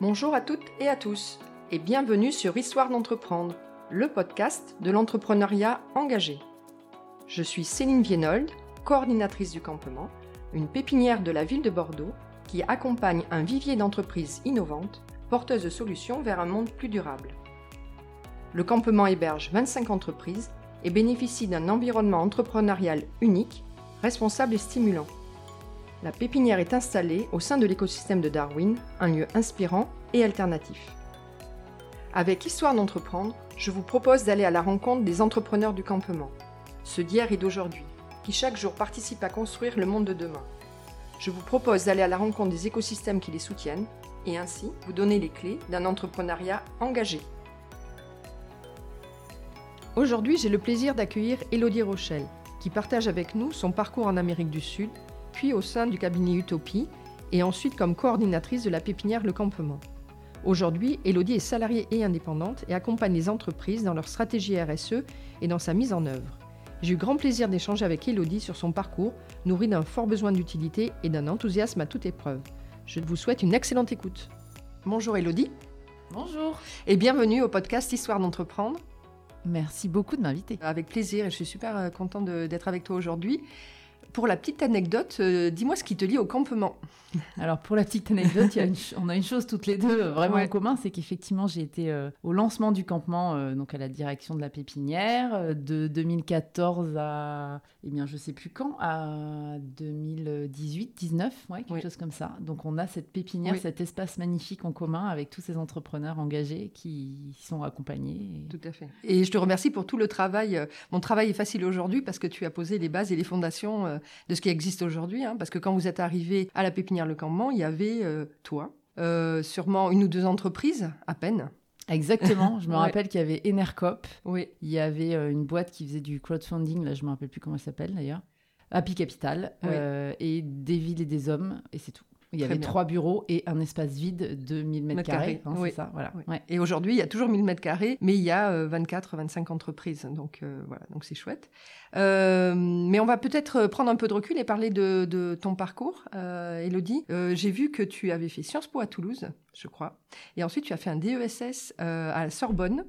Bonjour à toutes et à tous et bienvenue sur Histoire d'entreprendre, le podcast de l'entrepreneuriat engagé. Je suis Céline Vienold, coordinatrice du campement, une pépinière de la ville de Bordeaux qui accompagne un vivier d'entreprises innovantes porteuses de solutions vers un monde plus durable. Le campement héberge 25 entreprises et bénéficie d'un environnement entrepreneurial unique, responsable et stimulant. La pépinière est installée au sein de l'écosystème de Darwin, un lieu inspirant et alternatif. Avec Histoire d'entreprendre, je vous propose d'aller à la rencontre des entrepreneurs du campement, ceux d'hier et d'aujourd'hui, qui chaque jour participent à construire le monde de demain. Je vous propose d'aller à la rencontre des écosystèmes qui les soutiennent et ainsi vous donner les clés d'un entrepreneuriat engagé. Aujourd'hui, j'ai le plaisir d'accueillir Elodie Rochelle, qui partage avec nous son parcours en Amérique du Sud, puis au sein du cabinet Utopie, et ensuite comme coordinatrice de la pépinière Le Campement. Aujourd'hui, Elodie est salariée et indépendante et accompagne les entreprises dans leur stratégie RSE et dans sa mise en œuvre. J'ai eu grand plaisir d'échanger avec Elodie sur son parcours, nourri d'un fort besoin d'utilité et d'un enthousiasme à toute épreuve. Je vous souhaite une excellente écoute. Bonjour Elodie. Bonjour. Et bienvenue au podcast Histoire d'entreprendre. Merci beaucoup de m'inviter. Avec plaisir et je suis super euh, contente d'être avec toi aujourd'hui. Pour la petite anecdote, euh, dis-moi ce qui te lie au campement. Alors pour la petite anecdote, on a une chose toutes les deux euh, vraiment en commun, c'est qu'effectivement j'ai été au lancement du campement, donc à la direction de la pépinière, de 2014 à, eh bien je sais plus quand, à 2018, 19, ouais, quelque chose comme ça. Donc on a cette pépinière, cet espace magnifique en commun avec tous ces entrepreneurs engagés qui sont accompagnés. Tout à fait. Et je te remercie pour tout le travail. Mon travail est facile aujourd'hui parce que tu as posé les bases et les fondations de ce qui existe aujourd'hui. Hein, parce que quand vous êtes arrivé à la pépinière Le Campement, il y avait euh, toi, euh, sûrement une ou deux entreprises à peine. Exactement. Je me rappelle qu'il y avait Enercop. Oui. Il y avait euh, une boîte qui faisait du crowdfunding. Là, je me rappelle plus comment elle s'appelle d'ailleurs. Happy Capital. et des villes et des hommes. Et c'est tout. Il y avait trois bureaux et un espace vide de 1000 mètres carrés. Hein, c'est ça, voilà. Et aujourd'hui, il y a toujours 1000 mètres carrés, mais il y a 24, 25 entreprises. Donc voilà, donc c'est chouette. Euh, mais on va peut-être prendre un peu de recul et parler de, ton parcours, euh, Elodie. Euh, j'ai vu que tu avais fait Sciences Po à Toulouse, je crois, et ensuite tu as fait un DESS à la Sorbonne.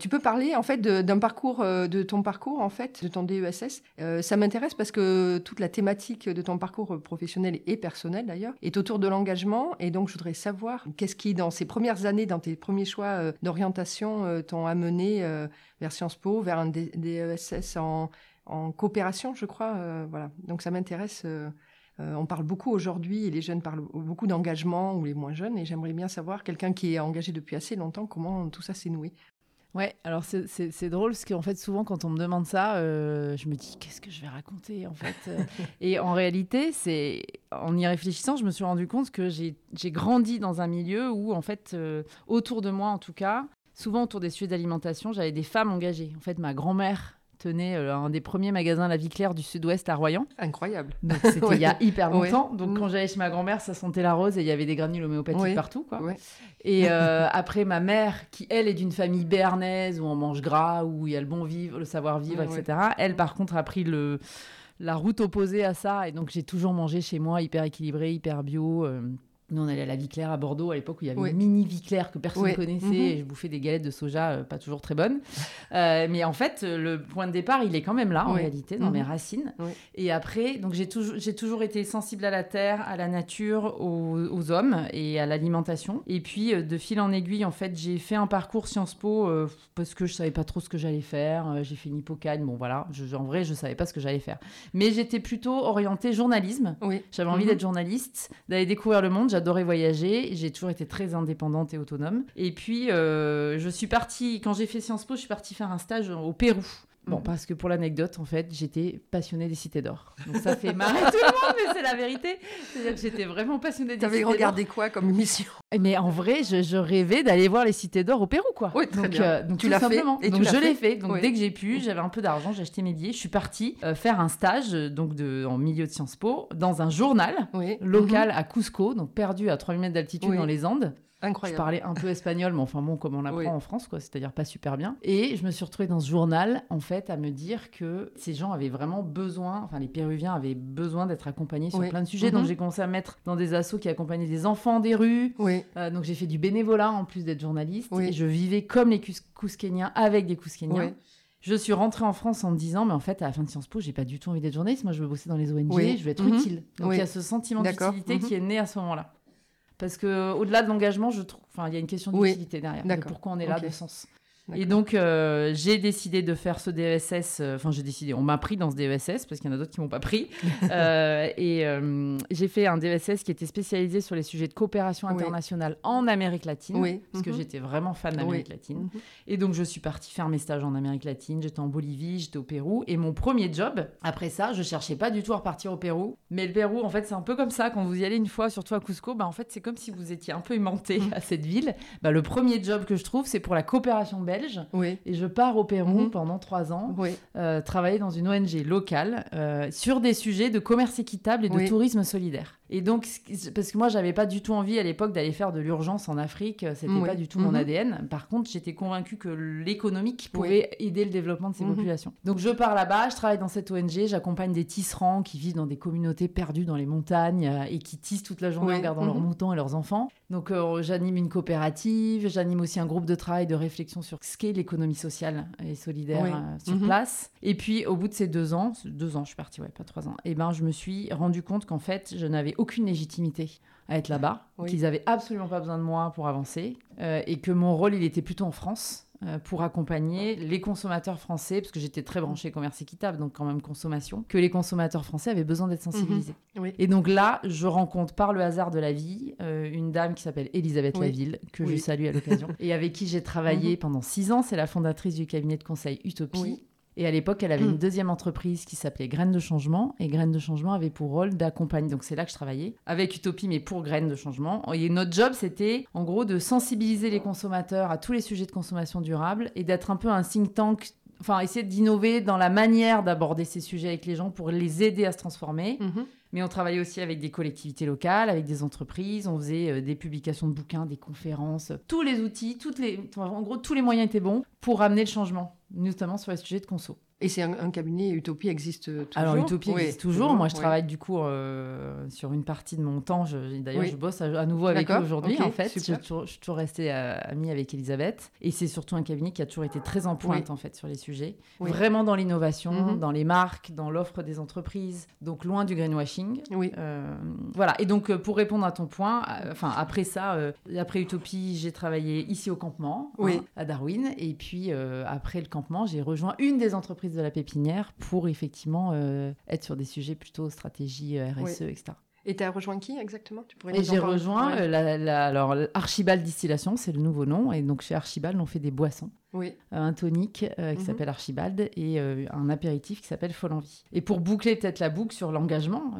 Tu peux parler en fait d'un parcours, de ton parcours en fait, de ton DESS. ça m'intéresse parce que toute la thématique de ton parcours professionnel et personnel d'ailleurs est autour de l'engagement et donc je voudrais savoir qu'est-ce qui dans ces premières années, dans tes premiers choix d'orientation, t'ont amené vers Sciences Po, vers un DESS en, coopération, je crois. Euh, voilà. Donc ça m'intéresse. Euh, euh, on parle beaucoup aujourd'hui, et les jeunes parlent beaucoup d'engagement, ou les moins jeunes, et j'aimerais bien savoir, quelqu'un qui est engagé depuis assez longtemps, comment tout ça s'est noué? Ouais, alors c'est drôle parce qu'en fait souvent quand on me demande ça, je me dis qu'est-ce que je vais raconter en fait. et en réalité, c'est en y réfléchissant, je me suis rendu compte que j'ai grandi dans un milieu où en fait autour de moi en tout cas, souvent autour des sujets d'alimentation, j'avais des femmes engagées. En fait, ma grand-mère tenait euh, un des premiers magasins La Vie Claire du Sud-Ouest à Royan. Incroyable. C'était il y a hyper longtemps. Donc quand j'allais chez ma grand-mère, ça sentait la rose et il y avait des granules homéopathiques partout. Quoi. Et euh, après, ma mère, qui elle est d'une famille béarnaise où on mange gras, où il y a le bon vivre, le savoir-vivre, etc. Elle, par contre, a pris le la route opposée à ça. Et donc, j'ai toujours mangé chez moi hyper équilibré, hyper bio. Euh, nous, on allait à la Vie Claire à Bordeaux à l'époque où il y avait une mini Vie Claire que personne ne connaissait mhm. et je bouffais des galettes de soja euh, pas toujours très bonnes. Euh, mais en fait, le point de départ, il est quand même là en réalité, dans mes mhm. racines. Et après, donc j'ai toujours, j'ai toujours été sensible à la terre, à la nature, aux, hommes et à l'alimentation. Et puis, euh, de fil en aiguille, en fait, j'ai fait un parcours Sciences Po parce que je savais pas trop ce que j'allais faire. j'ai fait une hippocane. Bon, voilà, en vrai, je savais pas ce que j'allais faire. Mais j'étais plutôt orientée journalisme. J'avais envie mhm. d'être journaliste, d'aller découvrir le monde j'adorais voyager. J'ai toujours été très indépendante et autonome. Et puis, euh, je suis partie, quand j'ai fait Sciences Po, je suis partie faire un stage au Pérou. Bon, mm. parce que pour l'anecdote, en fait, j'étais passionnée des cités d'or. Donc ça fait marrer tout le monde, mais c'est la vérité. C'est-à-dire que j'étais vraiment passionnée des cités d'or. regardé quoi comme émission? Mais en vrai, je, rêvais d'aller voir les cités d'or au Pérou, quoi. Oui, très donc, bien. Euh, donc tu l'as fait et Donc je l'ai fait. Donc dès que j'ai pu, j'avais un peu d'argent, j'ai acheté mes billets, je suis partie euh, faire un stage donc de, en milieu de Sciences Po dans un journal local mhm. à Cusco, donc perdu à 3000 mètres d'altitude dans les Andes. Incroyable. Je parlais un peu espagnol, mais enfin bon, comme on l'apprend en France, quoi, c'est-à-dire pas super bien. Et je me suis retrouvée dans ce journal, en fait, à me dire que ces gens avaient vraiment besoin, enfin les Péruviens avaient besoin d'être accompagnés sur plein de sujets. Donc mhm. j'ai commencé à mettre dans des assos qui accompagnaient des enfants des rues. Oui. Euh, donc j'ai fait du bénévolat en plus d'être journaliste. Et je vivais comme les Kouskéniens avec des Kouskéniens. Je suis rentrée en France en me disant, mais en fait, à la fin de Sciences Po, j'ai pas du tout envie d'être journaliste. Moi, je veux bosser dans les ONG, je veux être mhm. utile. Donc, il y a ce sentiment d'utilité qui mhm. est né à ce moment-là. Parce que au-delà de l'engagement, je trouve, enfin, il y a une question d'utilité derrière. De pourquoi on est là, de sens. Et donc, euh, j'ai décidé de faire ce DESS. Euh, enfin, j'ai décidé, on m'a pris dans ce DESS parce qu'il y en a d'autres qui m'ont pas pris. Euh, et j'ai fait un DESS qui était spécialisé sur les sujets de coopération internationale en Amérique latine. Oui. Parce que mhm. j'étais vraiment fan d'Amérique latine. Mhm. Et donc, je suis partie faire mes stages en Amérique latine. J'étais en Bolivie, j'étais au Pérou. Et mon premier job, après ça, je cherchais pas du tout à repartir au Pérou. Mais le Pérou, en fait, c'est un peu comme ça. Quand vous y allez une fois, surtout à Cusco, bah, en fait, c'est comme si vous étiez un peu aimanté mhm. à cette ville. Bah, le premier job que je trouve, c'est pour la coopération belge oui. Et je pars au Pérou mhm. pendant trois ans, euh, travailler dans une ONG locale euh, sur des sujets de commerce équitable et de tourisme solidaire. Et donc, parce que moi, j'avais pas du tout envie à l'époque d'aller faire de l'urgence en Afrique, euh, c'était pas du tout mon mhm. ADN. Par contre, j'étais convaincue que l'économique pouvait aider le développement de ces mhm. populations. Donc, je pars là-bas, je travaille dans cette ONG, j'accompagne des tisserands qui vivent dans des communautés perdues dans les montagnes et qui tissent toute la journée en gardant leurs moutons et leurs enfants. Donc, j'anime une coopérative, j'anime aussi un groupe de travail de réflexion sur ce qu'est l'économie sociale et solidaire euh, sur mhm. place. Et puis, au bout de ces deux ans, deux ans, je suis partie, ouais, pas trois ans, et eh ben, je me suis rendu compte qu'en fait, je n'avais aucune légitimité à être là-bas, qu'ils avaient absolument pas besoin de moi pour avancer, euh, et que mon rôle, il était plutôt en France euh, pour accompagner les consommateurs français, parce que j'étais très branchée commerce équitable, donc quand même consommation, que les consommateurs français avaient besoin d'être sensibilisés. Mhm. Et donc là, je rencontre par le hasard de la vie euh, une dame qui s'appelle Elisabeth Laville, que je salue à l'occasion, et avec qui j'ai travaillé mhm. pendant six ans. C'est la fondatrice du cabinet de conseil Utopie. Et à l'époque, elle avait une hmm. deuxième entreprise qui s'appelait Graines de Changement. Et Graines de Changement avait pour rôle d'accompagner. Donc c'est là que je travaillais, avec Utopie, mais pour Graines de Changement. Et notre job, c'était en gros de sensibiliser les consommateurs à tous les sujets de consommation durable et d'être un peu un think tank enfin essayer d'innover dans la manière d'aborder ces sujets avec les gens pour les aider à se transformer. Mhm. Mais on travaillait aussi avec des collectivités locales, avec des entreprises, on faisait euh, des publications de bouquins, des conférences, tous les outils, en gros tous les moyens étaient bons pour amener le changement, notamment sur les sujets de conso. Et c'est un, cabinet, Utopie existe toujours Alors Utopie existe toujours. Moi, je travaille du coup euh, sur une partie de mon temps. D'ailleurs, je bosse à, nouveau avec eux aujourd'hui. en fait, je, suis toujours restée euh, amie avec Elisabeth. Et c'est surtout un cabinet qui a toujours été très en pointe en fait sur les sujets. Vraiment dans l'innovation, mhm. dans les marques, dans l'offre des entreprises. Donc loin du greenwashing. Oui. Euh, voilà. Et donc pour répondre à ton point, enfin après ça, après Utopie, j'ai travaillé ici au campement, hein, à Darwin. Et puis après le campement, j'ai rejoint une des entreprises de la pépinière pour effectivement euh, être sur des sujets plutôt stratégie euh, RSE, etc. Et tu as rejoint qui exactement? Tu pourrais Et j'ai rejoint euh, la, alors, Archibald Distillation, c'est le nouveau nom. Et donc chez Archibald, on fait des boissons. Oui. un tonique qui mhm. s'appelle Archibald et un apéritif qui s'appelle Folle Envie. Et pour boucler peut-être la boucle sur l'engagement,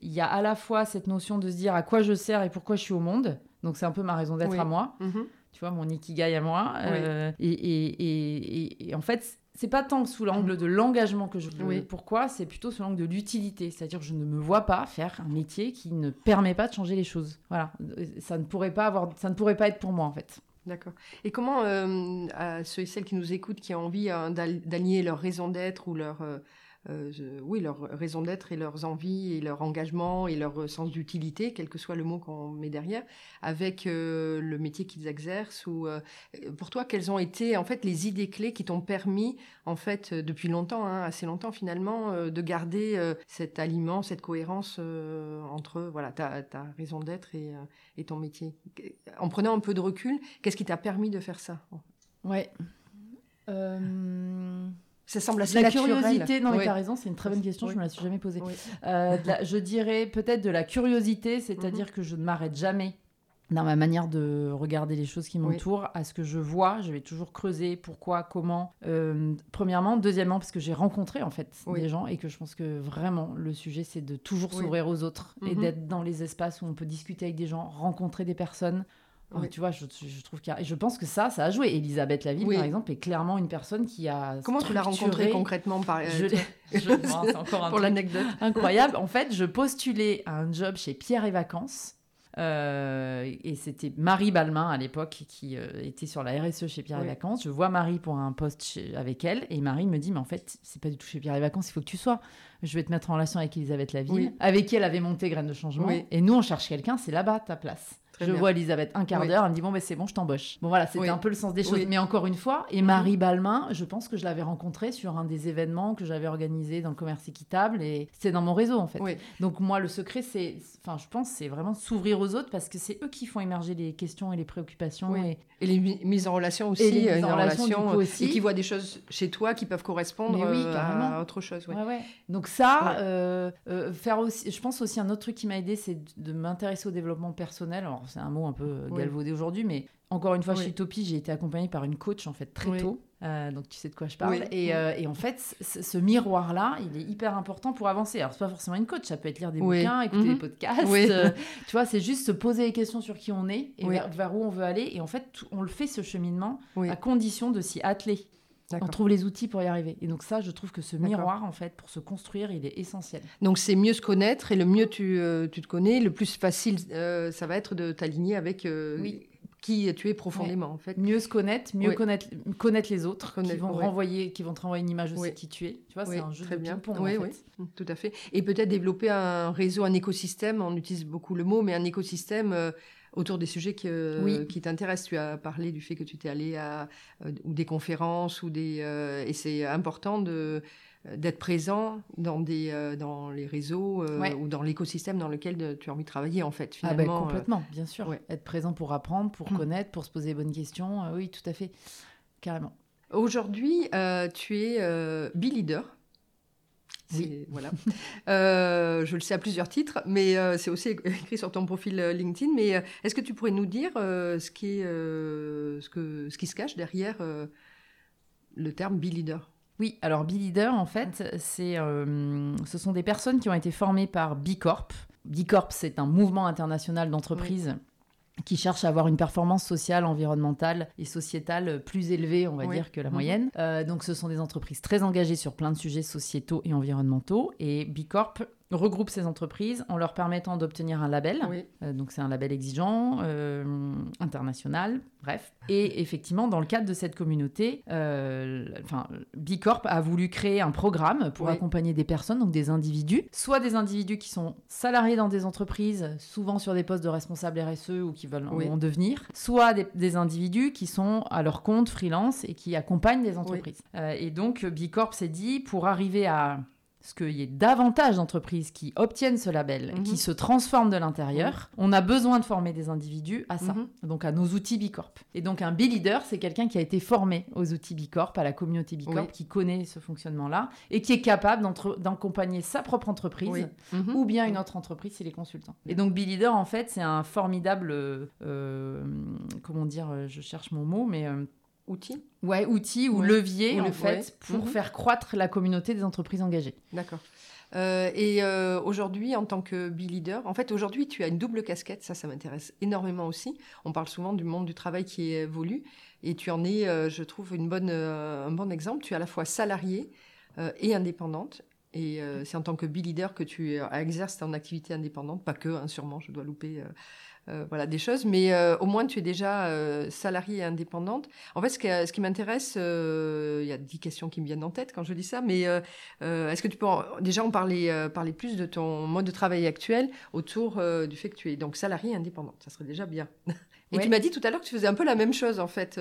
il y a à la fois cette notion de se dire à quoi je sers et pourquoi je suis au monde. Donc c'est un peu ma raison d'être à moi. Mhm. Tu vois, mon ikigai à moi. et, et, et, en fait, c'est pas tant sous l'angle de l'engagement que je veux. Pourquoi? C'est plutôt sous l'angle de l'utilité. C'est-à-dire que je ne me vois pas faire un métier qui ne permet pas de changer les choses. Voilà. Ça ne pourrait pas, avoir, ça ne pourrait pas être pour moi, en fait. D'accord. Et comment, euh, à ceux et celles qui nous écoutent, qui ont envie hein, d'allier leur raison d'être ou leur, euh, euh, oui, leur raison d'être et leurs envies et leur engagement et leur sens d'utilité, quel que soit le mot qu'on met derrière, avec euh, le métier qu'ils exercent ou euh, pour toi, quelles ont été en fait les idées clés qui t'ont permis en fait depuis longtemps, hein, assez longtemps finalement, de garder cet aliment, cette cohérence entre voilà ta, ta raison d'être et, et, ton métier? En prenant un peu de recul, qu'est-ce qui t'a permis de faire ça Ouais. Ça semble assez la curiosité, non, mais tu as raison, c'est une très bonne question, je me la suis jamais posée. Euh, je dirais peut-être de la curiosité, c'est-à-dire mhm. que je ne m'arrête jamais dans ma manière de regarder les choses qui m'entourent, à ce que je vois, je vais toujours creuser pourquoi, comment. Euh, premièrement, deuxièmement, parce que j'ai rencontré en fait des gens et que je pense que vraiment le sujet c'est de toujours s'ouvrir aux autres et mhm. d'être dans les espaces où on peut discuter avec des gens, rencontrer des personnes, tu vois, je, trouve qu'il je pense que ça, ça a joué. Elisabeth Laville, par exemple, est clairement une personne qui a. Comment tu l'as rencontrée concrètement par... je... c'est encore un Pour l'anecdote. Incroyable. En fait, je postulais à un job chez Pierre et Vacances. et c'était Marie Balmain à l'époque qui était sur la RSE chez Pierre et Vacances. Je vois Marie pour un poste avec elle et Marie me dit mais en fait c'est pas du tout chez Pierre et Vacances, il faut que tu sois. Je vais te mettre en relation avec Elisabeth Laville, avec qui elle avait monté Graines de changement. Et nous on cherche quelqu'un, c'est là-bas ta place je vois Elisabeth un quart d'heure, elle me dit bon ben c'est bon, je t'embauche. Bon voilà, c'était un peu le sens des choses. Mais encore une fois, et. Marie Balmain, je pense que je l'avais rencontrée sur un des événements que j'avais organisé dans le commerce équitable et c'est dans mon réseau en fait. Donc moi le secret c'est, enfin je pense c'est vraiment s'ouvrir aux autres parce que c'est eux qui font émerger les questions et les préoccupations et... et, les mises en relation aussi, et les mises en relation, aussi. et qui voient des choses chez toi qui peuvent correspondre euh, à autre chose. Donc ça, euh, euh, faire aussi, je pense aussi un autre truc qui m'a aidé, c'est de m'intéresser au développement personnel. Alors c'est un mot un peu galvaudé aujourd'hui, mais encore une fois, chez Topi, j'ai été accompagnée par une coach en fait très tôt. Euh, donc tu sais de quoi je parle. Et, euh, et, en fait, ce miroir-là, il est hyper important pour avancer. Alors c'est pas forcément une coach, ça peut être lire des bouquins, écouter des mhm. podcasts. Euh, tu vois, c'est juste se poser les questions sur qui on est et vers, où on veut aller. Et en fait, on le fait ce cheminement à condition de s'y atteler. On trouve les outils pour y arriver. Et donc ça, je trouve que ce miroir, en fait, pour se construire, il est essentiel. Donc c'est mieux se connaître et le mieux tu, tu te connais, le plus facile, ça va être de t'aligner avec qui tu es profondément en fait. Mieux se connaître, mieux connaître, connaître les autres, qui vont renvoyer, qui vont te renvoyer une image aussi de qui tu es. Tu vois, c'est un jeu très de bien. ping en fait. Tout à fait. Et peut-être développer un réseau, un écosystème. On utilise beaucoup le mot, mais un écosystème. Autour des sujets qui, qui t'intéressent. Tu as parlé du fait que tu t'es allé à euh, ou des conférences ou des euh, et c'est important de euh, d'être présent dans, des, dans les réseaux ou dans l'écosystème dans lequel tu as envie de travailler, en fait, ah ben, finalement. complètement, bien sûr. Être présent pour apprendre, pour hum. connaître, pour se poser les bonnes questions. oui, tout à fait. Carrément. Aujourd'hui, tu es B-Leader. Oui. Voilà. je le sais à plusieurs titres, mais c'est aussi écrit sur ton profil LinkedIn. Mais est-ce que tu pourrais nous dire ce, qui ce, que, ce qui se cache derrière le terme B-Leader oui, alors B-Leader, en fait, c'est, euh, ce sont des personnes qui ont été formées par B Corp. B Corp, c'est un mouvement international d'entreprises. Qui cherche à avoir une performance sociale, environnementale et sociétale plus élevée, on va dire, que la mhm. moyenne. Euh, donc ce sont des entreprises très engagées sur plein de sujets sociétaux et environnementaux. Et B Corp regroupe ces entreprises en leur permettant d'obtenir un label. Euh, donc c'est un label exigeant, euh, international, bref. Et effectivement, dans le cadre de cette communauté, euh, enfin, Bicorp a voulu créer un programme pour accompagner des personnes, donc des individus, soit des individus qui sont salariés dans des entreprises, souvent sur des postes de responsables RSE ou qui veulent en devenir, soit des, individus qui sont à leur compte freelance et qui accompagnent des entreprises. et donc Bicorp s'est dit, pour arriver à ce qu'il y ait davantage d'entreprises qui obtiennent ce label, qui mhm. se transforment de l'intérieur, on a besoin de former des individus à ça, mhm. donc à nos outils Bicorp. Et donc un B-Leader, c'est quelqu'un qui a été formé aux outils Bicorp, à la communauté Bicorp, qui connaît ce fonctionnement-là et qui est capable d'accompagner sa propre entreprise mhm. ou bien une autre entreprise s'il est consultant. Et donc B-Leader, en fait, c'est un formidable, euh, comment dire, je cherche mon mot, mais... Euh, Outil Ouais, outil ou levier, en fait, pour mhm. faire croître la communauté des entreprises engagées. D'accord. Euh, et euh, aujourd'hui, en tant que B-Leader, en fait, aujourd'hui, tu as une double casquette. Ça, ça m'intéresse énormément aussi. On parle souvent du monde du travail qui évolue. Et tu en es, euh, je trouve, une bonne, un bon exemple. Tu es à la fois salariée et indépendante. Et c'est en tant que B-Leader que tu exerces ton activité indépendante. Pas que, hein, sûrement, je dois louper euh, voilà des choses. Mais euh, au moins, tu es déjà euh, salariée et indépendante. En fait, ce, qui m'intéresse, il y a dix questions qui me viennent en tête quand je dis ça, mais est-ce que tu peux déjà en parler, parler plus de ton mode de travail actuel autour du fait que tu es donc salariée et indépendante? Ça serait déjà bien. Et tu m'as dit tout à l'heure que tu faisais un peu la même chose en fait,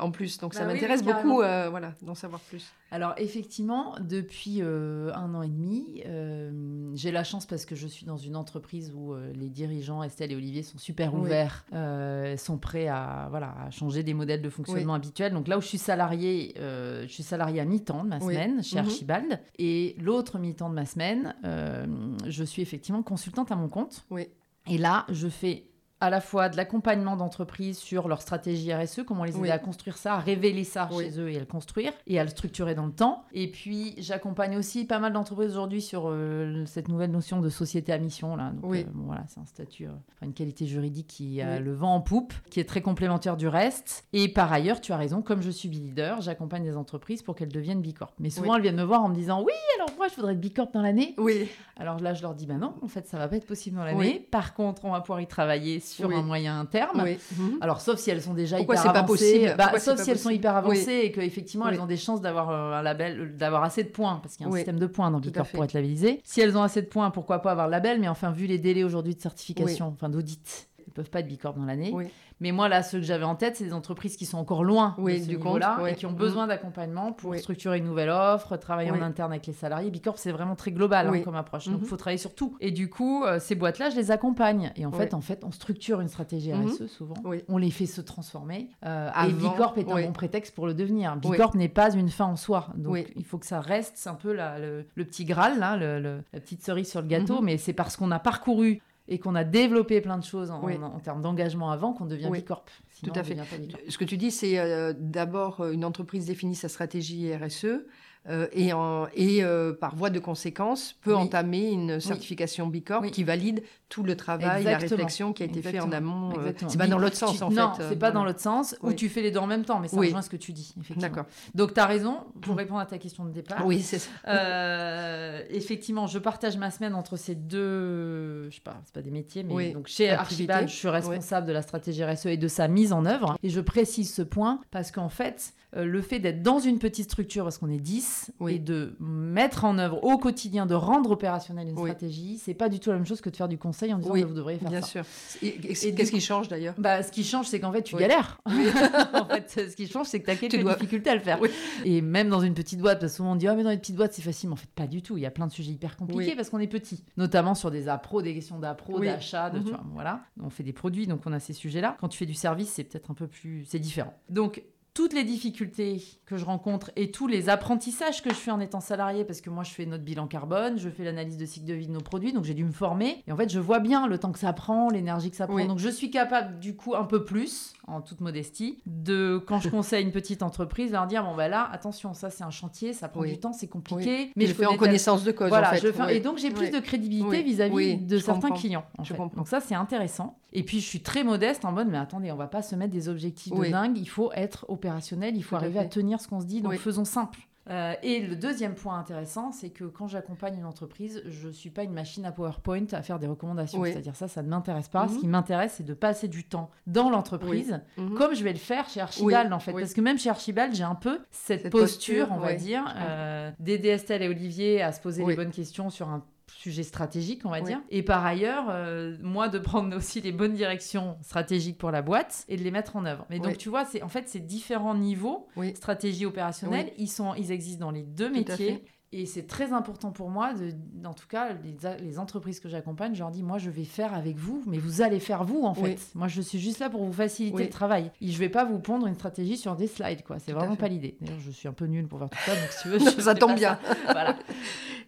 en plus. Donc ça bah m'intéresse beaucoup, voilà, d'en savoir plus. Alors effectivement, depuis euh, un an et demi, euh, j'ai la chance parce que je suis dans une entreprise où euh, les dirigeants, Estelle et Olivier, sont super ouverts, sont prêts à, voilà, à changer des modèles de fonctionnement habituels. Donc là où je suis salariée, je suis salariée à mi-temps de ma semaine chez mhm. Archibald. Et l'autre mi-temps de ma semaine, je suis effectivement consultante à mon compte. Et là, je fais à la fois de l'accompagnement d'entreprises sur leur stratégie RSE, comment les aider à construire ça, à révéler ça chez eux et à le construire et à le structurer dans le temps. Et puis j'accompagne aussi pas mal d'entreprises aujourd'hui sur euh, cette nouvelle notion de société à mission. Là. Donc, euh, voilà, c'est un statut, euh, une qualité juridique qui a le vent en poupe, qui est très complémentaire du reste. Et par ailleurs, tu as raison, comme je suis leader, j'accompagne des entreprises pour qu'elles deviennent Bicorp. Mais souvent, elles viennent me voir en me disant Oui, alors moi, je voudrais être Bicorp dans l'année. Oui. Alors là, je leur dis Bah non, en fait, ça va pas être possible dans l'année. Par contre, on va pouvoir y travailler sur un moyen terme. Mhm. Alors, sauf si elles sont déjà hyper avancées. Pas possible bah, sauf si elles sont hyper avancées et qu'effectivement, elles ont des chances d'avoir euh, un label, d'avoir assez de points, parce qu'il y a un système de points dans Bicorp pour être labellisé. Si elles ont assez de points, pourquoi pas avoir le label Mais enfin, vu les délais aujourd'hui de certification, enfin d'audit, elles peuvent pas être Bicorp dans l'année. Mais moi, là, ceux que j'avais en tête, c'est des entreprises qui sont encore loin de ce du niveau-là et qui ont besoin d'accompagnement pour structurer une nouvelle offre, travailler en interne avec les salariés. Bicorp, c'est vraiment très global hein, comme approche. Donc, il mhm. faut travailler sur tout. Et du coup, euh, ces boîtes-là, je les accompagne. Et en fait, en fait, on structure une stratégie. RSE souvent. On les fait se transformer. Euh, et Bicorp est un bon prétexte pour le devenir. Bicorp n'est pas une fin en soi. Donc, il faut que ça reste un peu le, petit Graal, là, la petite cerise sur le gâteau. Mais c'est parce qu'on a parcouru et qu'on a développé plein de choses en, termes d'engagement avant qu'on devient Bicorp. Tout à fait. Ce que tu dis, c'est euh, d'abord euh, une entreprise définit sa stratégie RSE. Euh, et, en, et par voie de conséquence peut entamer une certification Bicorp qui valide tout le travail, la réflexion qui a été fait en amont. Euh, c'est pas dans l'autre sens, en fait. Non, c'est pas dans l'autre sens, où tu fais les deux en même temps, mais ça rejoint ce que tu dis, D'accord. Donc, tu as raison, pour répondre à ta question de départ. Oui, c'est ça. Euh, effectivement, je partage ma semaine entre ces deux, je sais pas, c'est pas des métiers, mais donc chez Archibald, je suis responsable de la stratégie RSE et de sa mise en œuvre. Et je précise ce point parce qu'en fait, euh, le fait d'être dans une petite structure, parce qu'on est 10, et de mettre en œuvre au quotidien, de rendre opérationnelle une stratégie, c'est pas du tout la même chose que de faire du conseil en disant oui, vous devriez faire bien sûr. Et, qu'est-ce qui change d'ailleurs? bah, Ce qui change, c'est qu'en fait, tu galères. en fait, ce qui change, c'est que tu as quelques dois... difficultés à le faire. Et même dans une petite boîte, parce que souvent on dit ah, mais dans une petite boîte, c'est facile. Mais en fait, pas du tout. Il y a plein de sujets hyper compliqués parce qu'on est petit. Notamment sur des appros, des questions d'appro, d'achat, de, mhm. voilà. On fait des produits, donc on a ces sujets-là. Quand tu fais du service, c'est peut-être un peu plus. C'est différent. Donc, toutes les difficultés que je rencontre et tous les apprentissages que je fais en étant salarié, parce que moi je fais notre bilan carbone, je fais l'analyse de cycle de vie de nos produits, donc j'ai dû me former. Et en fait, je vois bien le temps que ça prend, l'énergie que ça prend. Donc je suis capable du coup un peu plus, en toute modestie, de quand je conseille une petite entreprise, leur dire bon bah là, attention, ça c'est un chantier, ça prend du temps, c'est compliqué. Mais je, fais en connaissance de cause. Voilà, en fait. je fais... et donc j'ai plus de crédibilité vis-à-vis de certains clients. En fait. Donc ça c'est intéressant. Et puis je suis très modeste en mode mais attendez, on va pas se mettre des objectifs de dingue, il faut être opérationnel, il faut arriver à tenir ce qu'on se dit, donc faisons simple. Euh, et le deuxième point intéressant, c'est que quand j'accompagne une entreprise, je ne suis pas une machine à PowerPoint à faire des recommandations. C'est-à-dire ça, ça ne m'intéresse pas. Ce mhm. qui m'intéresse, c'est de passer du temps dans l'entreprise, mhm. comme je vais le faire chez Archibald, en fait. Parce que même chez Archibald, j'ai un peu cette, posture, on va dire, euh, d'aider Estelle et Olivier à se poser les bonnes questions sur un sujet stratégique, on va dire. Et par ailleurs, euh, moi, de prendre aussi les bonnes directions stratégiques pour la boîte et de les mettre en œuvre. Mais donc, tu vois, c'est en fait ces différents niveaux, stratégie opérationnelle, ils, sont, ils existent dans les deux métiers. Et c'est très important pour moi, de, en tout cas, les, entreprises que j'accompagne, je leur dis, moi, je vais faire avec vous, mais vous allez faire vous, en fait. Moi, je suis juste là pour vous faciliter le travail. Et je vais pas vous pondre une stratégie sur des slides, quoi. C'est vraiment pas l'idée. D'ailleurs, je suis un peu nulle pour faire tout ça, donc si tu veux, ça tombe bien. voilà.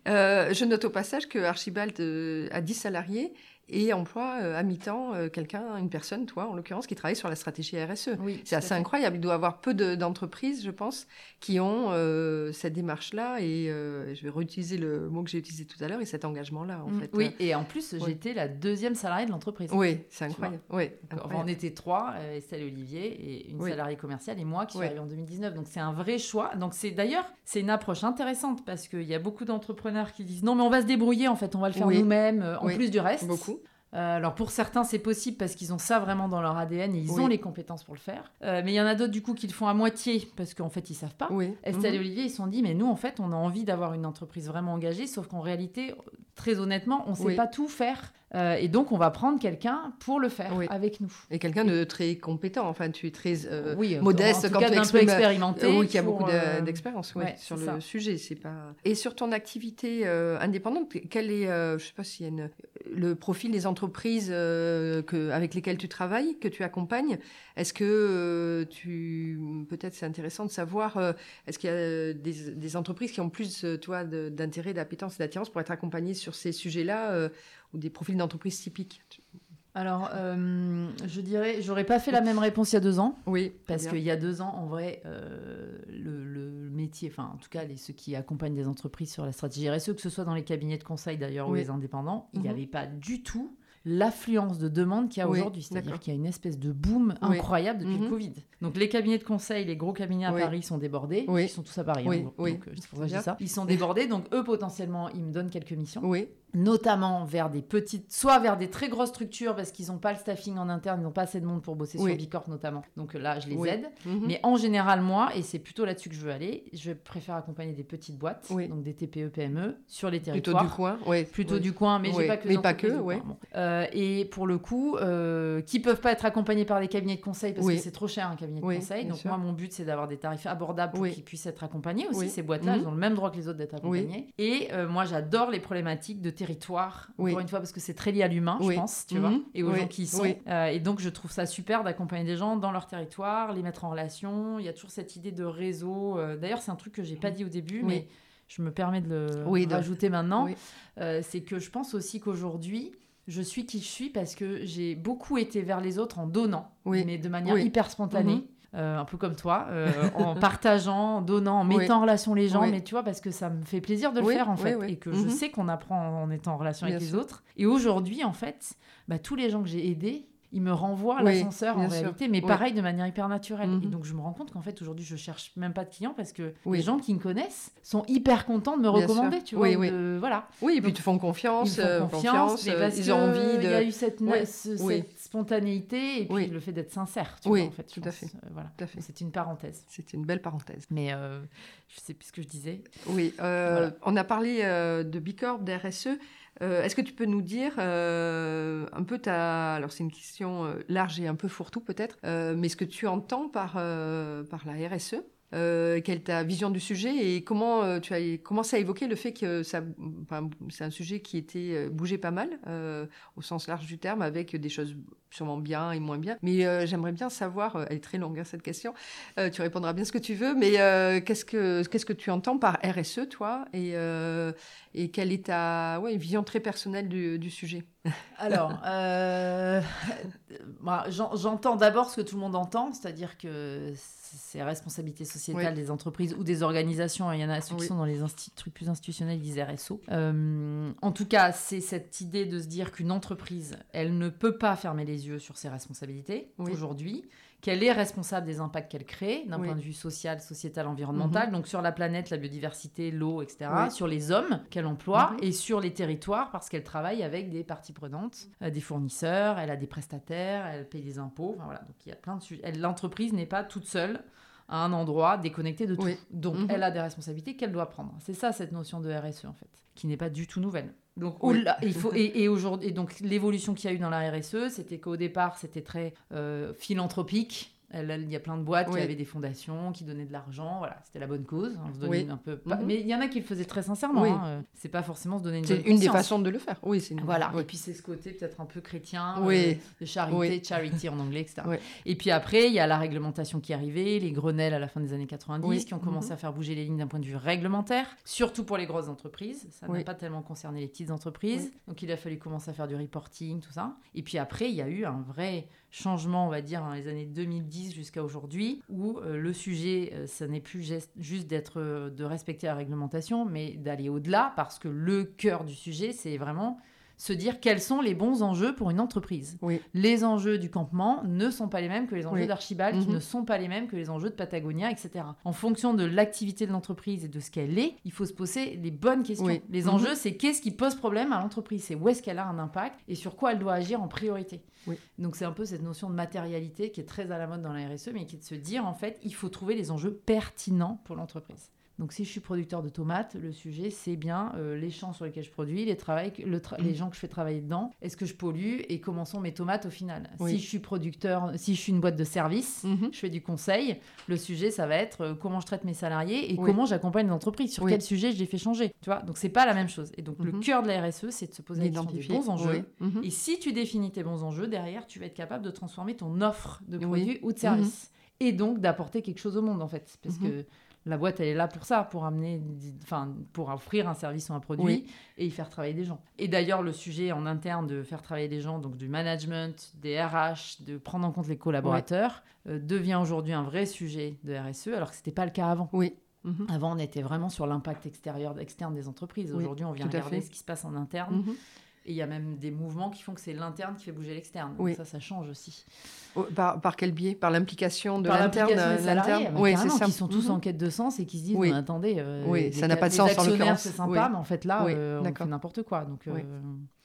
Euh, je note au passage que Archibald euh, a 10 salariés et emploie euh, à mi-temps euh, quelqu'un, une personne, toi en l'occurrence, qui travaille sur la stratégie RSE. Oui, c'est assez incroyable. Il doit y avoir peu d'entreprises, je pense, qui ont euh, cette démarche-là et je vais réutiliser le mot que j'ai utilisé tout à l'heure et cet engagement-là en mm. fait. Oui, et en plus j'étais la deuxième salariée de l'entreprise. Oui, c'est incroyable. Oui, on était trois, Estelle et Olivier et une salariée commerciale et moi qui suis arrivée en 2019. Donc c'est un vrai choix. Donc c'est d'ailleurs c'est une approche intéressante parce qu'il y a beaucoup d'entrepreneurs qui disent non mais on va se débrouiller en fait, on va le faire nous-mêmes en plus du reste. Beaucoup. Euh, alors pour certains c'est possible parce qu'ils ont ça vraiment dans leur ADN et ils ont les compétences pour le faire. Euh, mais il y en a d'autres du coup qui le font à moitié parce qu'en fait ils savent pas. Estelle et mhm. Olivier ils se sont dit mais nous en fait on a envie d'avoir une entreprise vraiment engagée sauf qu'en réalité très honnêtement on sait pas tout faire. Euh, et donc, on va prendre quelqu'un pour le faire avec nous. Et quelqu'un de très compétent. Enfin, tu es très modeste quand tu es un peu expérimenté. oui, qui a beaucoup d'expérience sur le sujet. C'est pas. Et sur ton activité indépendante, quel est, je sais pas s'il y a une, le profil des entreprises euh, avec lesquelles tu travailles, que tu accompagnes. Est-ce que euh, tu, peut-être c'est intéressant de savoir, euh, est-ce qu'il y a des, entreprises qui ont plus, toi, d'intérêt, d'appétence et d'attirance pour être accompagnées sur ces sujets-là, ou des profils d'entreprises typiques? Alors, euh, je dirais, j'aurais pas fait la même réponse il y a deux ans. Oui. Parce qu'il y a deux ans, en vrai, euh, le, métier, enfin, en tout cas, les, ceux qui accompagnent des entreprises sur la stratégie RSE, que ce soit dans les cabinets de conseil d'ailleurs ou les indépendants, il n'y mhm. avait pas du tout l'affluence de demande qu'il y a aujourd'hui. C'est-à-dire qu'il y a une espèce de boom incroyable depuis le mhm. Covid. Donc les cabinets de conseil, les gros cabinets à Paris sont débordés. Ils sont tous à Paris. Hein, donc, euh, c'est pour ça que je dis ça. Ils sont débordés, donc eux potentiellement, ils me donnent quelques missions. Oui notamment vers des petites, soit vers des très grosses structures parce qu'ils n'ont pas le staffing en interne, ils n'ont pas assez de monde pour bosser sur Bicorp notamment. Donc là, je les aide. Mhm. Mais en général, moi, et c'est plutôt là-dessus que je veux aller, je préfère accompagner des petites boîtes, donc des TPE, PME, sur les territoires. Plutôt du coin, oui. Plutôt du coin, mais j'ai pas que. Mais pas que, ouais. Euh, et pour le coup, euh, qui peuvent pas être accompagnés par des cabinets de conseil parce que c'est trop cher un cabinet de conseil. Donc moi, mon but, c'est d'avoir des tarifs abordables pour qu'ils puissent être accompagnés aussi. Ces boîtes-là, mhm. elles ont le même droit que les autres d'être accompagnées. Et euh, moi, j'adore les problématiques de territoire encore une fois, parce que c'est très lié à l'humain, je pense, tu vois, mhm. et aux gens qui y sont. Euh, et donc, je trouve ça super d'accompagner des gens dans leur territoire, les mettre en relation. Il y a toujours cette idée de réseau. Euh, d'ailleurs, c'est un truc que j'ai pas dit au début, mais je me permets de le rajouter maintenant. Euh, c'est que je pense aussi qu'aujourd'hui, je suis qui je suis parce que j'ai beaucoup été vers les autres en donnant, mais de manière hyper spontanée. Mhm. Euh, un peu comme toi, euh, en partageant, en donnant, en mettant en relation les gens, mais tu vois, parce que ça me fait plaisir de le faire en fait, et que je mhm. sais qu'on apprend en étant en relation avec les autres. Et aujourd'hui, en fait, bah, tous les gens que j'ai aidés, il me renvoie à l'ascenseur en réalité, mais pareil de manière hyper naturelle. Et mhm. donc je me rends compte qu'en fait aujourd'hui je cherche même pas de clients parce que les gens qui me connaissent sont hyper contents de me recommander, tu vois. Oui, voilà. Oui, et puis ils te font confiance, ils font euh, confiance, euh, ils ont envie de. Il y a eu cette, spontanéité et puis le fait d'être sincère, tu vois, en fait. Tout à fait. Euh, voilà. C'est une parenthèse. C'est une belle parenthèse. Mais je sais plus ce que je disais. Oui, on a parlé de Bicorp, d'RSE. Euh, est-ce que tu peux nous dire euh, un peu ta... Alors c'est une question euh, large et un peu fourre-tout peut-être, mais ce que tu entends par, par la RSE quelle est ta vision du sujet et comment tu as commencé à évoquer le fait que c'est un sujet qui était bougé pas mal au sens large du terme avec des choses sûrement bien et moins bien. Mais j'aimerais bien savoir, elle est très longue hein, cette question, tu répondras bien ce que tu veux, mais qu'est-ce que qu'est-ce que tu entends par RSE toi? Et et quelle est ta ouais, vision très personnelle du, du sujet? Alors, j'entends d'abord ce que tout le monde entend, c'est-à-dire que c'est responsabilité sociétale des entreprises ou des organisations. Il y en a ceux qui sont dans les trucs plus institutionnels, ils disent RSO. Euh, en tout cas, c'est cette idée de se dire qu'une entreprise, elle ne peut pas fermer les yeux sur ses responsabilités aujourd'hui qu'elle est responsable des impacts qu'elle crée d'un point de vue social, sociétal, environnemental, mhm. donc sur la planète, la biodiversité, l'eau, etc., sur les hommes qu'elle emploie mhm. et sur les territoires parce qu'elle travaille avec des parties prenantes, euh, des fournisseurs, elle a des prestataires, elle paye des impôts, enfin, voilà, donc il y a plein de sujets. L'entreprise n'est pas toute seule à un endroit déconnecté de tout. Donc, mhm. elle a des responsabilités qu'elle doit prendre. C'est ça, cette notion de RSE, en fait, qui n'est pas du tout nouvelle. Donc, il faut, et, aujourd'hui, donc l'évolution qu'il y a eu dans la RSE, c'était qu'au départ, c'était très euh, philanthropique il y a plein de boîtes qui avaient des fondations, qui donnaient de l'argent. Voilà, c'était la bonne cause. On se donnait un peu. Mhm. Mais il y en a qui le faisaient très sincèrement. Hein. Euh, c'est pas forcément se donner une. C'est une des façons de le faire. Oui, c'est. Voilà. Et puis c'est ce côté peut-être un peu chrétien, euh, de charité, charity en anglais, etc. Et puis après, il y a la réglementation qui est arrivée, les Grenelles à la fin des années 90 qui ont commencé mhm. à faire bouger les lignes d'un point de vue réglementaire, surtout pour les grosses entreprises. Ça n'a pas tellement concerné les petites entreprises. Donc il a fallu commencer à faire du reporting, tout ça. Et puis après, il y a eu un vrai changement, on va dire, dans les années 2010 jusqu'à aujourd'hui, où euh, le sujet, euh, ça n'est plus juste d'être, euh, de respecter la réglementation, mais d'aller au-delà, parce que le cœur du sujet, c'est vraiment se dire quels sont les bons enjeux pour une entreprise. Les enjeux du campement ne sont pas les mêmes que les enjeux d'Archibald, qui mhm. ne sont pas les mêmes que les enjeux de Patagonia, etc. En fonction de l'activité de l'entreprise et de ce qu'elle est, il faut se poser les bonnes questions. Les mhm. enjeux, c'est qu'est-ce qui pose problème à l'entreprise, c'est où est-ce qu'elle a un impact? Et sur quoi elle doit agir en priorité? Donc c'est un peu cette notion de matérialité qui est très à la mode dans la RSE, mais qui est de se dire en fait, il faut trouver les enjeux pertinents pour l'entreprise. Donc, si je suis producteur de tomates, le sujet, c'est bien euh, les champs sur lesquels je produis, les, les gens que je fais travailler dedans, est-ce que je pollue et comment sont mes tomates au final? Si je suis producteur, si je suis une boîte de service, mhm. je fais du conseil, le sujet, ça va être euh, comment je traite mes salariés et comment j'accompagne l'entreprise, sur quel sujet je les fais changer. Tu vois? Donc, c'est pas la même chose. Et donc, le mhm. cœur de la RSE, c'est de se poser la question des bons enjeux. Mhm. Et si tu définis tes bons enjeux, derrière, tu vas être capable de transformer ton offre de produits ou de services. et donc d'apporter quelque chose au monde en fait. Parce que la boîte, elle est là pour ça, pour amener, enfin, pour offrir un service ou un produit et y faire travailler des gens. Et d'ailleurs, le sujet en interne de faire travailler des gens, donc du management, des RH, de prendre en compte les collaborateurs, euh, devient aujourd'hui un vrai sujet de RSE, alors que c'était pas le cas avant. Oui. Mhm. Avant, on était vraiment sur l'impact extérieur, externe des entreprises. Aujourd'hui, on vient regarder ce qui se passe en interne. Mhm. Et il y a même des mouvements qui font que c'est l'interne qui fait bouger l'externe. Oui. Ça, ça change aussi. Par, par quel biais? Par l'implication de l'interne l'interne? Oui, c'est ça. Qui sont tous mhm. en quête de sens et qui se disent oui. attendez, euh, oui, ça n'a pas de sens en l'occurrence. C'est sympa, mais en fait là, euh, on fait n'importe quoi. Donc, euh,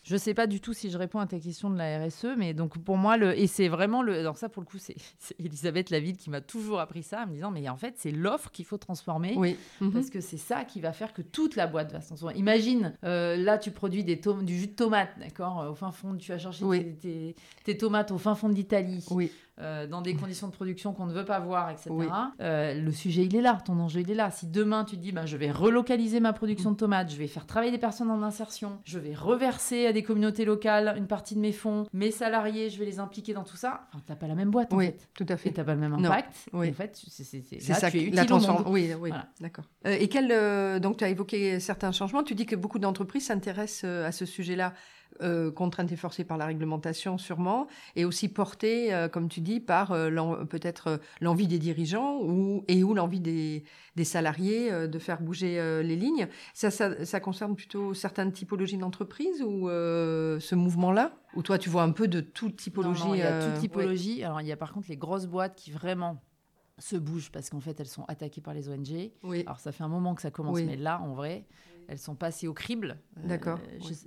je ne sais pas du tout si je réponds à ta question de la RSE, mais donc pour moi, le, et c'est vraiment le. Alors, ça, pour le coup, c'est Elisabeth Laville qui m'a toujours appris ça, en me disant mais en fait, c'est l'offre qu'il faut transformer. Oui. Mhm. Parce que c'est ça qui va faire que toute la boîte va se transformer. Imagine, euh, là, tu produis des du jus de tomate, d'accord Au fin fond, tu vas chercher tes, tes, tomates au fin fond de l'Italie. Oui. Euh, dans des conditions de production qu'on ne veut pas voir, etc. Euh, le sujet, il est là, ton enjeu, il est là. Si demain tu dis, bah, je vais relocaliser ma production de tomates, je vais faire travailler des personnes en insertion, je vais reverser à des communautés locales une partie de mes fonds, mes salariés, je vais les impliquer dans tout ça, enfin, t'as pas la même boîte, en oui, fait. tout à fait. Et t'as pas le même impact. Oui. en fait, c'est ça, tu es la transformation. Oui, oui, d'accord. Euh, et quel, donc tu as évoqué certains changements, tu dis que beaucoup d'entreprises s'intéressent à ce sujet-là euh, contrainte et forcée par la réglementation sûrement, et aussi portée, euh, comme tu dis, par euh, peut-être l'envie des dirigeants ou, et ou l'envie des, des, salariés de faire bouger les lignes. Ça, ça, ça, concerne plutôt certaines typologies d'entreprises ou ce mouvement-là? Ou toi, tu vois un peu de toute typologie non, Il y a toute typologie. Alors, il y a par contre les grosses boîtes qui vraiment se bougent parce qu'en fait, elles sont attaquées par les ONG. Oui. Alors, ça fait un moment que ça commence, mais là, en vrai, elles sont passées au crible. D'accord.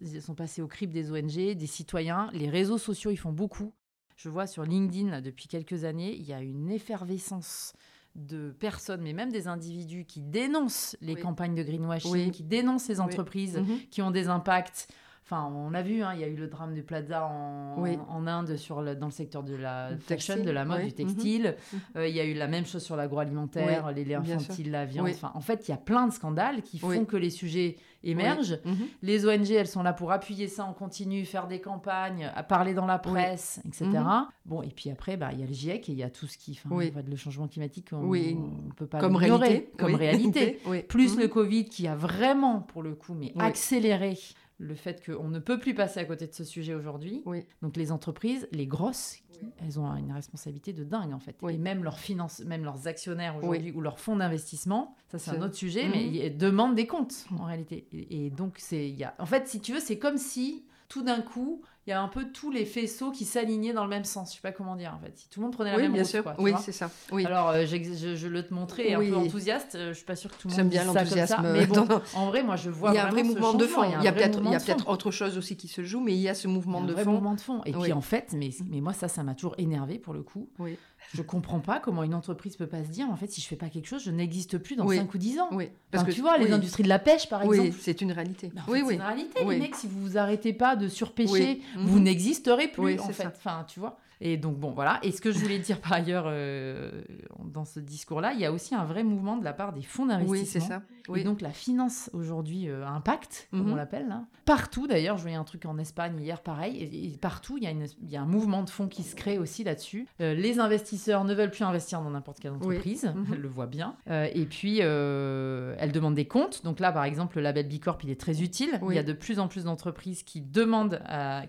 Elles sont passées au crible des ONG, des citoyens. Les réseaux sociaux, ils font beaucoup. Je vois sur LinkedIn, depuis quelques années, il y a une effervescence de personnes, mais même des individus qui dénoncent les campagnes de greenwashing, qui dénoncent les entreprises mhm. qui ont des impacts Enfin, on a vu, hein, il y a eu le drame du Plaza en, en Inde sur dans le secteur de la fashion, de la mode, du textile. Mhm. Euh, il y a eu la même chose sur l'agroalimentaire, les laits infantiles, la viande. Enfin, en fait, il y a plein de scandales qui font que les sujets émergent. Mhm. Les ONG, elles sont là pour appuyer ça en continu, faire des campagnes, à parler dans la presse, etc. Mhm. Bon, et puis après, bah, il y a le GIEC et il y a tout ce qui... Enfin, le changement climatique, on ne peut pas comme réalité. Comme réalité. Plus le Covid qui a vraiment, pour le coup, mais accéléré le fait qu'on ne peut plus passer à côté de ce sujet aujourd'hui. Oui. Donc les entreprises, les grosses, elles ont une responsabilité de dingue en fait. Et même leurs finances, même leurs actionnaires aujourd'hui ou leurs fonds d'investissement, ça c'est un autre sujet, mais mhm. ils demandent des comptes en réalité. Et, donc c'est, y a, en fait, si tu veux, c'est comme si tout d'un coup, il y a un peu tous les faisceaux qui s'alignaient dans le même sens. Je sais pas comment dire en fait. Si tout le monde prenait la même bien sûr. oui, c'est ça. Oui. Alors, euh, je, je, le te montrer un peu enthousiaste. Euh, je suis pas sûre que tout le monde J'aime bien l'enthousiasme. Mais bon, en vrai, moi, je vois Il y a un vrai mouvement de fond. Il y a, peut-être, il y a peut-être autre chose aussi qui se joue, mais il y a ce mouvement de fond. mouvement de fond. Et puis en fait, mais, mais moi, ça, ça m'a toujours énervé pour le coup. Oui. Je comprends pas comment une entreprise peut pas se dire, en fait, si je fais pas quelque chose, je n'existe plus dans 5 ou 10 ans. Oui. Parce que tu vois, les industries de la pêche, par exemple. Oui, c'est une réalité. oui, oui. C'est une réalité, les mecs. Si vous vous arrêtez pas de surpêcher, vous mhm. n'existerez plus, en fait. Enfin, tu vois. Et donc, bon, voilà. Et ce que je voulais dire par ailleurs euh, dans ce discours-là, il y a aussi un vrai mouvement de la part des fonds d'investissement. Oui, c'est ça. Oui. Et donc, la finance aujourd'hui euh, impact, comme on mhm. l'appelle. Hein. Partout, d'ailleurs, je voyais un truc en Espagne hier, pareil. Et, partout, il y, a il y, a un mouvement de fonds qui se crée aussi là-dessus. Euh, les investisseurs ne veulent plus investir dans n'importe quelle entreprise. Oui. Mhm. le voient bien. et puis, elles demandent des comptes. Donc là, par exemple, le label Bicorp, il est très utile. Il y a de plus en plus d'entreprises qui demandent,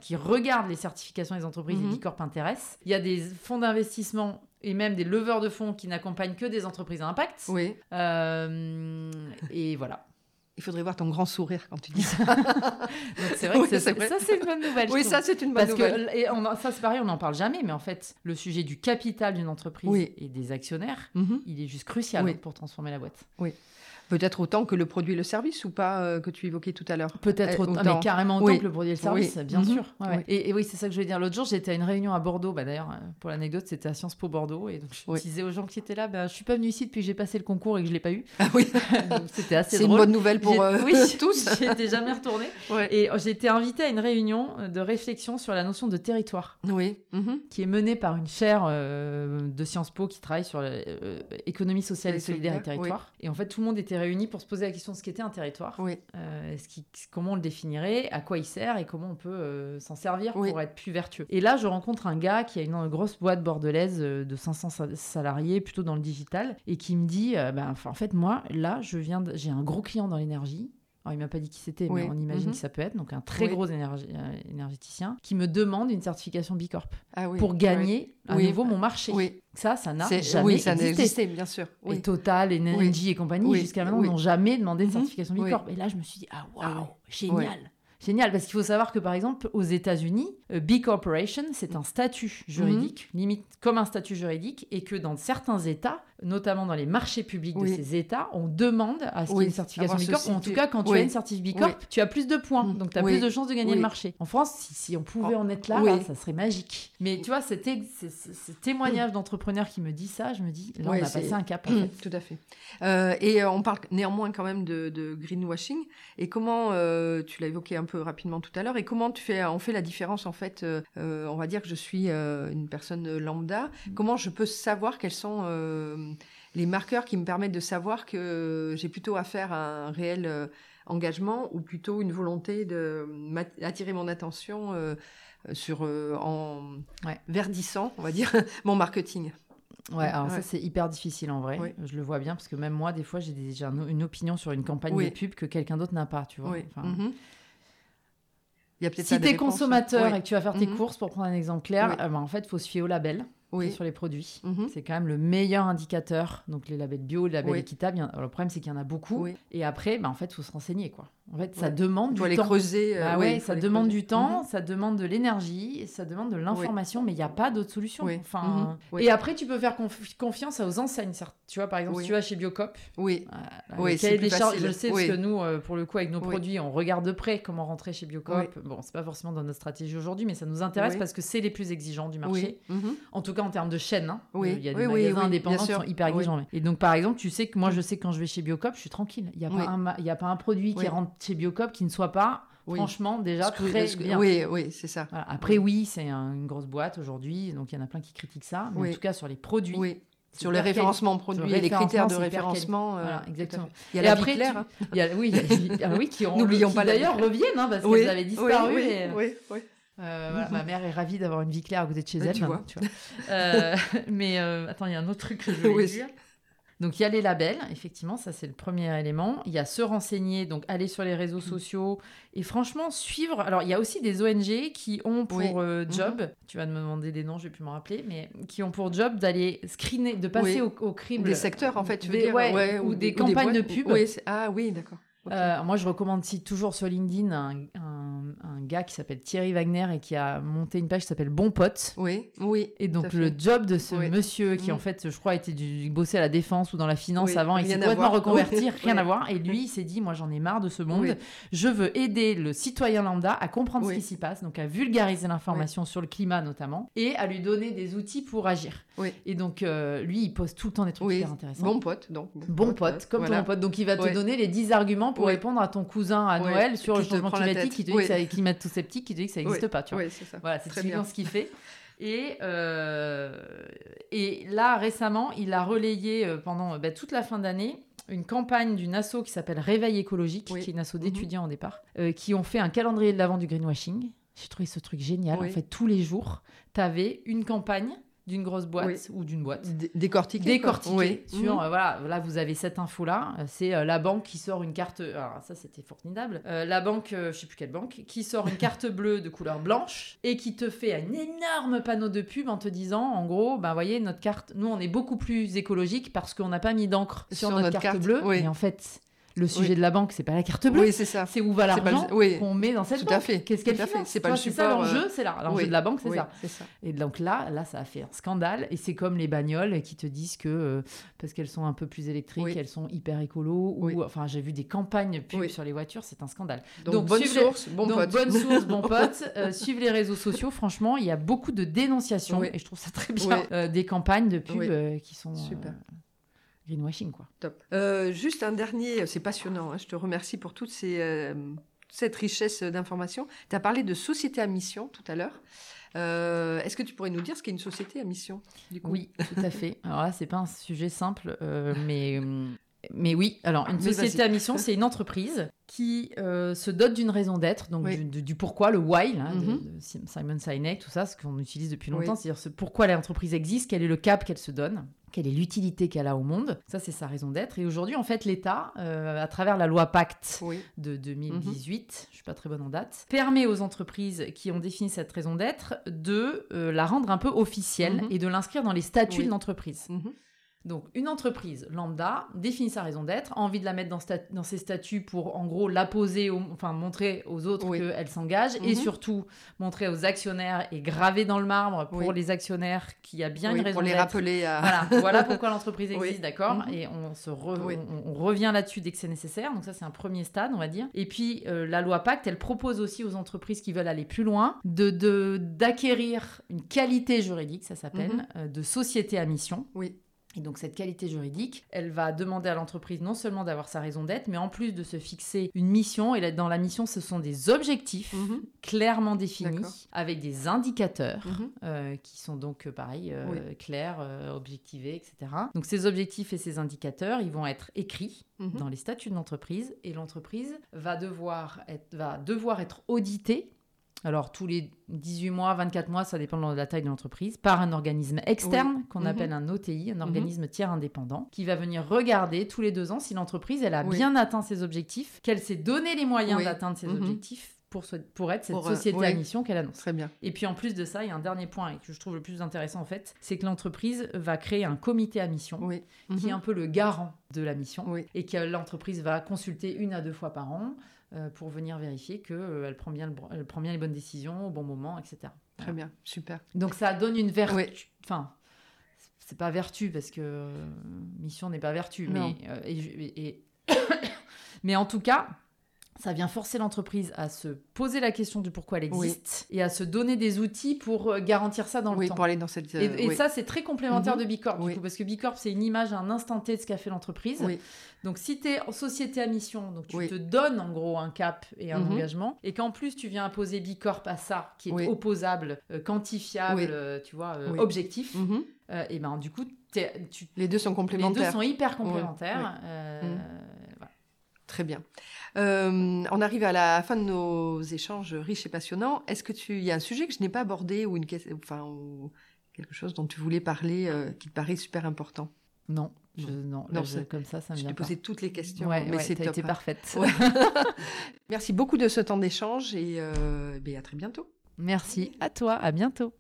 qui regardent les certifications des entreprises et mhm. Bicorp intéresse. Il y a des fonds d'investissement et même des leveurs de fonds qui n'accompagnent que des entreprises à impact. Oui. Euh, et voilà. Il faudrait voir ton grand sourire quand tu dis ça. c'est vrai que ça, c'est une bonne nouvelle. Oui, ça, c'est une bonne nouvelle. et ça, c'est pareil, on n'en parle jamais, mais en fait, le sujet du capital d'une entreprise et des actionnaires, mhm. il est juste crucial pour transformer la boîte. Oui. Peut-être autant que le produit et le service ou pas euh, que tu évoquais tout à l'heure Peut-être autant, mais carrément autant que le produit et le service, bien mhm. sûr. Et, oui, c'est ça que je voulais dire. L'autre jour, j'étais à une réunion à Bordeaux. Bah, D'ailleurs, euh, pour l'anecdote, c'était à Sciences Po Bordeaux. Et donc, je disais aux gens qui étaient là, bah, je suis pas venue ici depuis que j'ai passé le concours et que je l'ai pas eu. Ah oui C'était assez drôle. C'est une bonne nouvelle pour euh, oui, tous. J'étais jamais retournée. Et j'ai été invitée à une réunion de réflexion sur la notion de territoire. Oui. Mhm. Qui est menée par une chaire de Sciences Po qui travaille sur l'économie sociale et solidaire et territoire. Et en fait, tout le monde était réuni pour se poser la question de ce qu'était un territoire. Oui. ce qui, comment on le définirait, à quoi il sert et comment on peut s'en servir pour être plus vertueux. Et là, je rencontre un gars qui a une grosse boîte bordelaise de 500 salariés, plutôt dans le digital, et qui me dit, ben, en fait, moi, là, je viens, j'ai un gros client dans l'énergie. Alors, il m'a pas dit qui c'était, mais on imagine mhm. que ça peut être. Donc, un très gros euh, énergéticien qui me demande une certification B Corp ah pour gagner à nouveau mon marché. Ça, ça n'a jamais ça existé. bien sûr. Et Total, Energy et compagnie, jusqu'à maintenant, n'ont jamais demandé une mhm. certification B Corp. Et là, je me suis dit, ah waouh, ah génial. Génial, parce qu'il faut savoir que par exemple, aux États-Unis, euh, B Corporation, c'est un statut juridique, mhm. limite comme un statut juridique, et que dans certains États, notamment dans les marchés publics de ces États, on demande à ce qu'il y ait une certification B Corp. En tout cas, quand tu as une certification B Corp, tu as plus de points, mm. donc tu as plus de chances de gagner le marché. En France, si, on pouvait oh. en être là, ça serait magique. Mais tu vois, ce témoignage d'entrepreneur qui me dit ça, je me dis, là, on a passé un cap. Tout à fait. Euh, et euh, on parle néanmoins quand même de, greenwashing. Et comment, euh, tu l'as évoqué un peu rapidement tout à l'heure, et comment tu fais, on fait la différence en fait, on va dire que je suis une personne lambda, mm. comment je peux savoir quels sont les marqueurs qui me permettent de savoir que j'ai plutôt affaire à un réel euh, engagement ou plutôt une volonté de attirer mon attention euh, sur euh, en verdissant, on va dire, mon marketing. Ouais, alors ça c'est hyper difficile en vrai. Je le vois bien parce que même moi, des fois, j'ai déjà une opinion sur une campagne de pub que quelqu'un d'autre n'a pas, tu vois. Mhm. Il y a si tu es consommateur et que tu vas faire tes mhm. courses, pour prendre un exemple clair, ben, en fait, il faut se fier au label sur les produits. Mhm. C'est quand même le meilleur indicateur. Donc les labels bio, les labels équitables. le problème, c'est qu'il y en a beaucoup. Et après, bah, en fait, il faut se renseigner. quoi. En fait, ça demande du les temps. creuser. Bah ouais, ça demande du temps, mhm. ça demande de l'énergie, ça demande de l'information, mais il n'y a pas d'autre solution. Enfin, mhm. Et après, tu peux faire confiance aux enseignes. Tu vois, par exemple, si tu vas chez Biocop, oui. Euh, oui, c'est des charges, Je sais, parce que nous, euh, pour le coup, avec nos produits, on regarde de près comment rentrer chez Biocop. Bon, c'est pas forcément dans notre stratégie aujourd'hui, mais ça nous intéresse parce que c'est les plus exigeants du marché. En tout cas, en termes de chaîne. Hein. Il y a des magasins indépendants qui sont hyper exigeants. Et donc, par exemple, tu sais que moi, je sais que quand je vais chez Biocop, je suis tranquille. Il n'y a, pas un, il y a pas un produit qui rentre chez Biocop qui ne soit pas franchement déjà très bien. Oui, oui, c'est ça. Après, oui, c'est une grosse boîte aujourd'hui, donc il y en a plein qui critiquent ça. Mais en tout cas, sur les produits. Oui. Sur les référencements produits et les critères de référencement. Euh, exactement. Il y a la après, claire. Hein. Il y a, oui, ah oui, qui N'oublions pas d'ailleurs reviennent hein, parce qu'elles avaient disparu. Oui, oui, euh, ma mère est ravie d'avoir une vie claire à côté de chez elle. Tu vois. Euh, mais attends, il y a un autre truc que je voulais dire. Donc il y a les labels, effectivement, ça c'est le premier élément. Il y a se renseigner, donc aller sur les réseaux mm. sociaux et franchement suivre. Alors il y a aussi des ONG qui ont pour euh, mm-hmm. job, tu vas me demander des noms, je vais plus m'en rappeler, mais qui ont pour job d'aller screener, de passer au, au, crible. Des secteurs en fait, tu veux dire, ou, des, campagnes de pub. ah oui, d'accord. Euh, moi, je recommande si, toujours sur LinkedIn un, un, gars qui s'appelle Thierry Wagner et qui a monté une page qui s'appelle Bon Pote. Oui, oui. Et donc, le job de ce monsieur qui, en mm. fait, je crois, était du, bosser à la défense ou dans la finance avant, il s'est complètement reconverti, rien à voir. Et lui, il s'est dit Moi, j'en ai marre de ce monde. Je veux aider le citoyen lambda à comprendre ce qui s'y passe, donc à vulgariser l'information sur le climat notamment, et à lui donner des outils pour agir. Et donc, euh, lui, il pose tout le temps des trucs hyper intéressants. Bon pote, donc. Bon, pote, comme ton pote. Donc, il va te donner les 10 arguments pour répondre à ton cousin à Noël sur le changement climatique qui te dit que ça, climat tout sceptique qui te dit que ça n'existe pas. Tu vois. c'est ça. Voilà, c'est typiquement ce qu'il fait. Et, euh, et là, récemment, il a relayé euh, pendant bah, toute la fin d'année une campagne d'une asso qui s'appelle Réveil écologique, qui est une asso mhm. d'étudiants au départ, euh, qui ont fait un calendrier de l'avant du greenwashing. J'ai trouvé ce truc génial. En fait, tous les jours, tu avais une campagne d'une grosse boîte ou d'une boîte. décortiquée. Décortiquée sur, mhm. euh, voilà, là vous avez cette info-là, c'est euh, la banque qui sort une carte, alors ça c'était formidable, euh, la banque, je sais plus quelle banque, qui sort une carte bleue de couleur blanche et qui te fait un énorme panneau de pub en te disant, en gros, ben voyez, notre carte, nous on est beaucoup plus écologique parce qu'on n'a pas mis d'encre sur, notre, carte, bleue, et en fait le sujet de la banque, c'est pas la carte bleue. Oui, c'est ça. C'est où va l'argent qu'on met dans cette Tout banque. Qu'est-ce qu'elle fait C'est pas le support. C'est ça l'enjeu, c'est là. L'enjeu de la banque, c'est ça. Et donc là, là, ça a fait un scandale. Et c'est comme les bagnoles qui te disent que euh, parce qu'elles sont un peu plus électriques, elles sont hyper écolo. Ou enfin, j'ai vu des campagnes pubs sur les voitures, c'est un scandale. Donc, bonne source, bon donc, bonne source, bon pote. Euh, suivre les réseaux sociaux. Franchement, il y a beaucoup de dénonciations et je trouve ça très bien. Euh, des campagnes de pub qui sont super. Greenwashing. Quoi. Top. juste un dernier, c'est passionnant, hein, je te remercie pour toute cette richesse d'informations. Tu as parlé de société à mission tout à l'heure. Euh, est-ce que tu pourrais nous dire ce qu'est une société à mission Oui, tout à fait. Alors là, c'est pas un sujet simple, euh, mais mais oui, alors une société à mission, c'est une entreprise qui euh, se dote d'une raison d'être, donc du, pourquoi, le why, de, mhm. Simon Sinek, tout ça, ce qu'on utilise depuis longtemps, c'est-à-dire ce pourquoi l'entreprise existe, quel est le cap qu'elle se donne, quelle est l'utilité qu'elle a au monde. Ça, c'est sa raison d'être. Et aujourd'hui, en fait, l'État, euh, à travers la loi Pacte de 2018, mhm. je suis pas très bonne en date, permet aux entreprises qui ont défini cette raison d'être de euh, la rendre un peu officielle mhm. et de l'inscrire dans les statuts de l'entreprise. Donc, une entreprise lambda définit sa raison d'être, a envie de la mettre dans, dans, ses statuts pour, en gros, la poser, enfin, montrer aux autres qu'elle s'engage, et mhm. surtout montrer aux actionnaires et graver dans le marbre pour les actionnaires qu'il y a bien une raison d'être. Pour les rappeler à... Voilà, voilà pourquoi l'entreprise existe, d'accord mhm. Et on, se on, revient là-dessus dès que c'est nécessaire. Donc, ça, c'est un premier stade, on va dire. Et puis, euh, la loi Pacte, elle propose aussi aux entreprises qui veulent aller plus loin de d'acquérir une qualité juridique, ça s'appelle, mhm. euh, de société à mission. Oui et donc cette qualité juridique, elle va demander à l'entreprise non seulement d'avoir sa raison d'être, mais en plus de se fixer une mission. Et dans la mission, ce sont des objectifs mhm. clairement définis, avec des indicateurs mhm. euh, qui sont donc, euh, pareil, euh, clairs, objectivés, etc. Donc ces objectifs et ces indicateurs, ils vont être écrits mhm. dans les statuts de l'entreprise, et l'entreprise va devoir être, va devoir être auditée alors tous les 18 mois, 24 mois, ça dépend de la taille de l'entreprise, par un organisme externe qu'on mhm. appelle un OTI, un mhm. organisme tiers indépendant, qui va venir regarder tous les deux ans si l'entreprise elle a bien atteint ses objectifs, qu'elle s'est donné les moyens d'atteindre ses mhm. objectifs. Pour, pour être cette euh, société à mission qu'elle annonce. Très bien. Et puis en plus de ça, il y a un dernier point et que je trouve le plus intéressant en fait, c'est que l'entreprise va créer un comité à mission qui est un peu le garant de la mission et que l'entreprise va consulter une à deux fois par an euh, pour venir vérifier qu'elle euh, prend, bien elle prend bien les bonnes décisions au bon moment, etc. Très bien, super. Donc ça donne une vertu. Enfin, c'est pas vertu parce que euh, mission n'est pas vertu, mais mais en tout cas, ça vient forcer l'entreprise à se poser la question du pourquoi elle existe et à se donner des outils pour euh, garantir ça dans le oui, temps. pour aller dans cette. et, ça, c'est très complémentaire mhm. de Bicorp, du coup, parce que Bicorp, c'est une image à un instant T de ce qu'a fait l'entreprise. Donc, si tu es en société à mission, donc tu te donnes en gros un cap et un mhm. engagement, et qu'en plus tu viens imposer Bicorp à ça, qui est opposable, euh, quantifiable, euh, tu vois, objectif, mhm. et ben du coup, tu... les deux sont complémentaires. Les deux sont hyper complémentaires. Très bien. Euh, on arrive à la fin de nos échanges riches et passionnants. Est-ce que tu, y a un sujet que je n'ai pas abordé ou une enfin, quelque chose dont tu voulais parler euh, qui te paraît super important? Non. non, comme ça, ça me Je t'ai posé toutes les questions, mais ouais, c'est été parfaite. Merci beaucoup de ce temps d'échange et euh, ben, à très bientôt. Merci à toi, à bientôt.